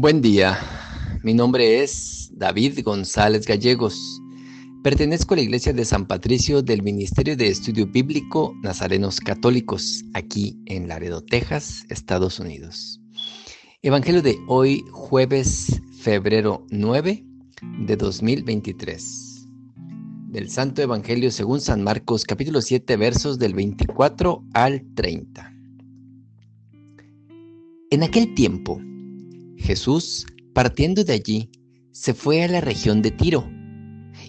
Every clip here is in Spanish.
Buen día, mi nombre es David González Gallegos. Pertenezco a la Iglesia de San Patricio del Ministerio de Estudio Bíblico Nazarenos Católicos, aquí en Laredo, Texas, Estados Unidos. Evangelio de hoy, jueves, febrero 9 de 2023. Del Santo Evangelio según San Marcos, capítulo 7, versos del 24 al 30. En aquel tiempo, Jesús, partiendo de allí, se fue a la región de Tiro,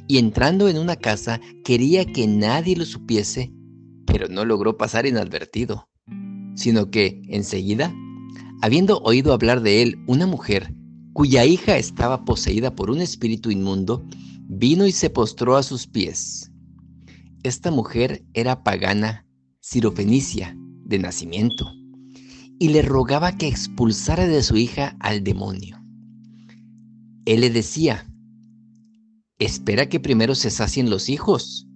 y entrando en una casa quería que nadie lo supiese, pero no logró pasar inadvertido, sino que, enseguida, habiendo oído hablar de él una mujer cuya hija estaba poseída por un espíritu inmundo, vino y se postró a sus pies. Esta mujer era pagana, sirofenicia, de nacimiento y le rogaba que expulsara de su hija al demonio. Él le decía, espera que primero se sacien los hijos,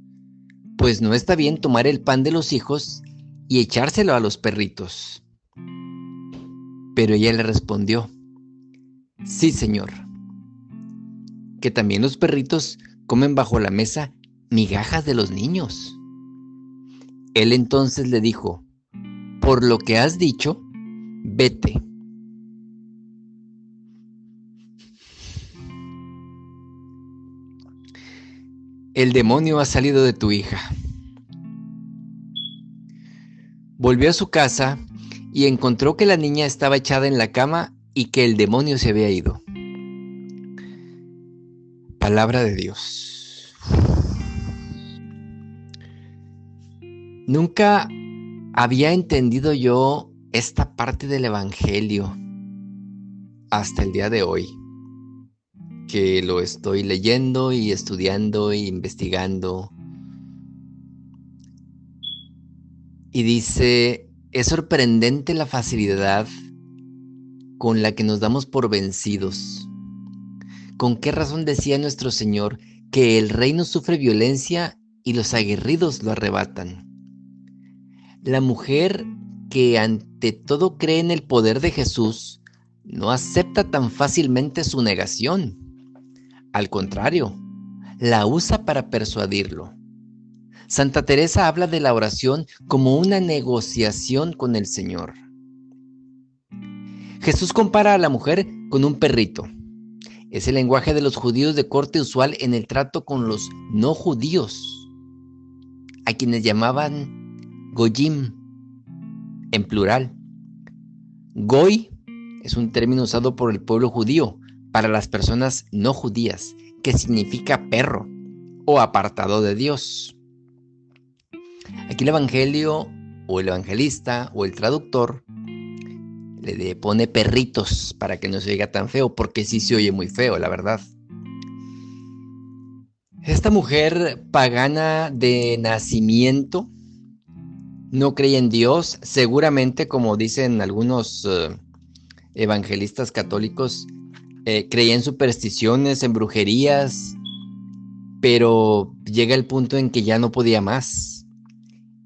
pues no está bien tomar el pan de los hijos y echárselo a los perritos. Pero ella le respondió, sí, señor, que también los perritos comen bajo la mesa migajas de los niños. Él entonces le dijo, por lo que has dicho, vete. El demonio ha salido de tu hija. Volvió a su casa y encontró que la niña estaba echada en la cama y que el demonio se había ido. Palabra de Dios. Nunca había entendido yo esta parte del Evangelio hasta el día de hoy, que lo estoy leyendo y estudiando e investigando. Y dice, es sorprendente la facilidad con la que nos damos por vencidos. ¿Con qué razón decía nuestro Señor que el reino sufre violencia y los aguerridos lo arrebatan? La mujer que ante todo cree en el poder de Jesús, no acepta tan fácilmente su negación. Al contrario, la usa para persuadirlo. Santa Teresa habla de la oración como una negociación con el Señor. Jesús compara a la mujer con un perrito. Es el lenguaje de los judíos de corte usual en el trato con los no judíos, a quienes llamaban Goyim, en plural. Goy es un término usado por el pueblo judío para las personas no judías, que significa perro o apartado de Dios. Aquí el Evangelio o el evangelista o el traductor le pone perritos para que no se oiga tan feo, porque sí se oye muy feo, la verdad. Esta mujer pagana de nacimiento no creía en Dios, seguramente como dicen algunos eh, evangelistas católicos, eh, creía en supersticiones, en brujerías, pero llega el punto en que ya no podía más.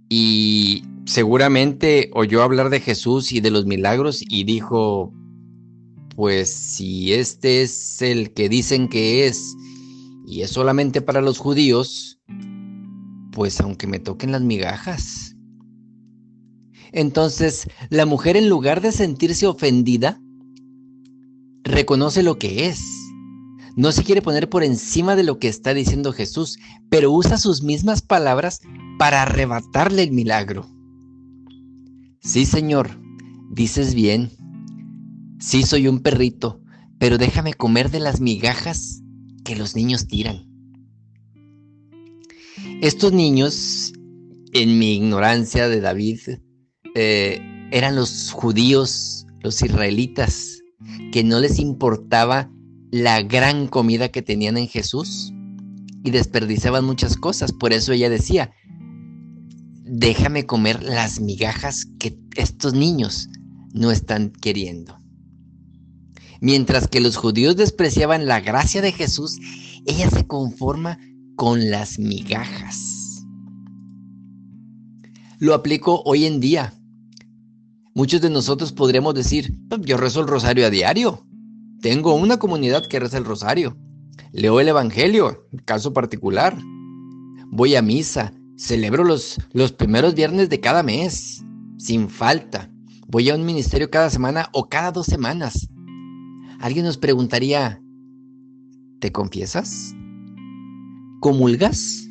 Y seguramente oyó hablar de Jesús y de los milagros y dijo, pues si este es el que dicen que es y es solamente para los judíos, pues aunque me toquen las migajas. Entonces, la mujer en lugar de sentirse ofendida, reconoce lo que es. No se quiere poner por encima de lo que está diciendo Jesús, pero usa sus mismas palabras para arrebatarle el milagro. Sí, Señor, dices bien. Sí, soy un perrito, pero déjame comer de las migajas que los niños tiran. Estos niños, en mi ignorancia de David, eh, eran los judíos, los israelitas, que no les importaba la gran comida que tenían en Jesús y desperdiciaban muchas cosas. Por eso ella decía, déjame comer las migajas que estos niños no están queriendo. Mientras que los judíos despreciaban la gracia de Jesús, ella se conforma con las migajas. Lo aplico hoy en día. Muchos de nosotros podríamos decir, pues, yo rezo el rosario a diario. tengo una comunidad que reza el rosario. Leo el Evangelio, caso particular. Voy a misa, celebro los, los primeros viernes de cada mes, sin falta. Voy a un ministerio cada semana o cada dos semanas. Alguien nos preguntaría, ¿te confiesas? ¿Comulgas?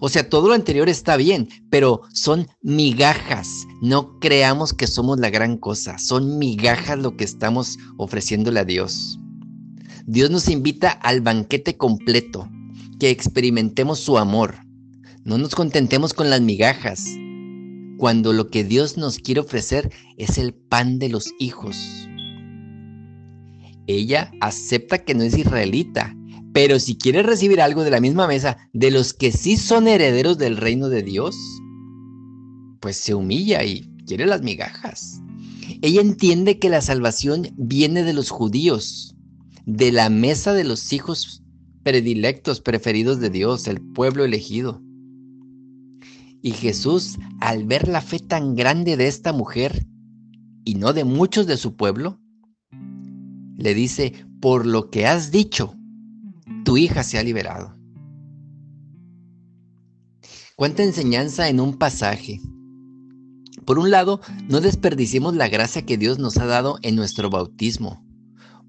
O sea, todo lo anterior está bien, pero son migajas. No creamos que somos la gran cosa. Son migajas lo que estamos ofreciéndole a Dios. Dios nos invita al banquete completo, que experimentemos su amor. No nos contentemos con las migajas, cuando lo que Dios nos quiere ofrecer es el pan de los hijos. Ella acepta que no es israelita, pero si quiere recibir algo de la misma mesa de los que sí son herederos del reino de Dios, pues se humilla y quiere las migajas. Ella entiende que la salvación viene de los judíos, de la mesa de los hijos predilectos, preferidos de Dios, el pueblo elegido. Y Jesús, al ver la fe tan grande de esta mujer, y no de muchos de su pueblo, le dice, por lo que has dicho, tu hija se ha liberado. Cuánta enseñanza en un pasaje. Por un lado, no desperdiciemos la gracia que Dios nos ha dado en nuestro bautismo.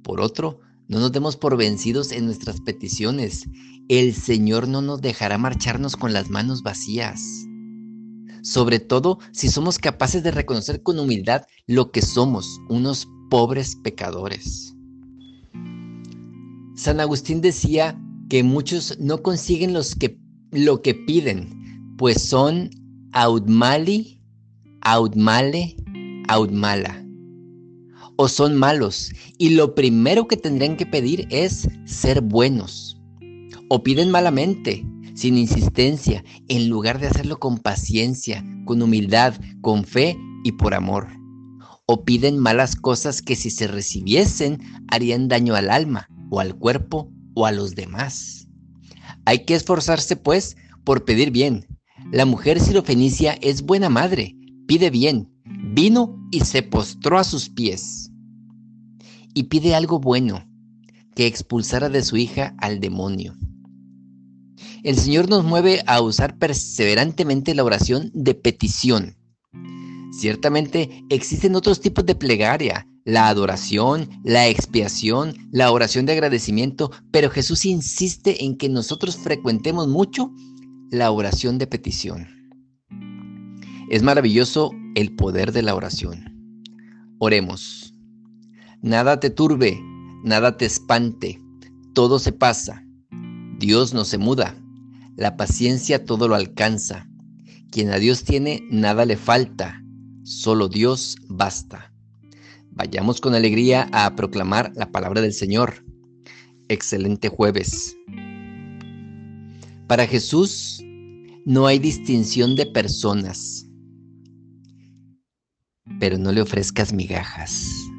Por otro, no nos demos por vencidos en nuestras peticiones. El Señor no nos dejará marcharnos con las manos vacías. Sobre todo si somos capaces de reconocer con humildad lo que somos, unos pobres pecadores. San Agustín decía que muchos no consiguen los que, lo que piden, pues son audmali, audmale, audmala. O son malos y lo primero que tendrían que pedir es ser buenos. O piden malamente, sin insistencia, en lugar de hacerlo con paciencia, con humildad, con fe y por amor. O piden malas cosas que si se recibiesen harían daño al alma o al cuerpo o a los demás. Hay que esforzarse, pues, por pedir bien. La mujer sirofenicia es buena madre, pide bien, vino y se postró a sus pies. Y pide algo bueno, que expulsara de su hija al demonio. El Señor nos mueve a usar perseverantemente la oración de petición. Ciertamente existen otros tipos de plegaria, la adoración, la expiación, la oración de agradecimiento, pero Jesús insiste en que nosotros frecuentemos mucho la oración de petición. Es maravilloso el poder de la oración. Oremos. Nada te turbe, nada te espante, todo se pasa. Dios no se muda, la paciencia todo lo alcanza. Quien a Dios tiene, nada le falta, solo Dios basta. Vayamos con alegría a proclamar la palabra del Señor. Excelente jueves. Para Jesús no hay distinción de personas, pero no le ofrezcas migajas.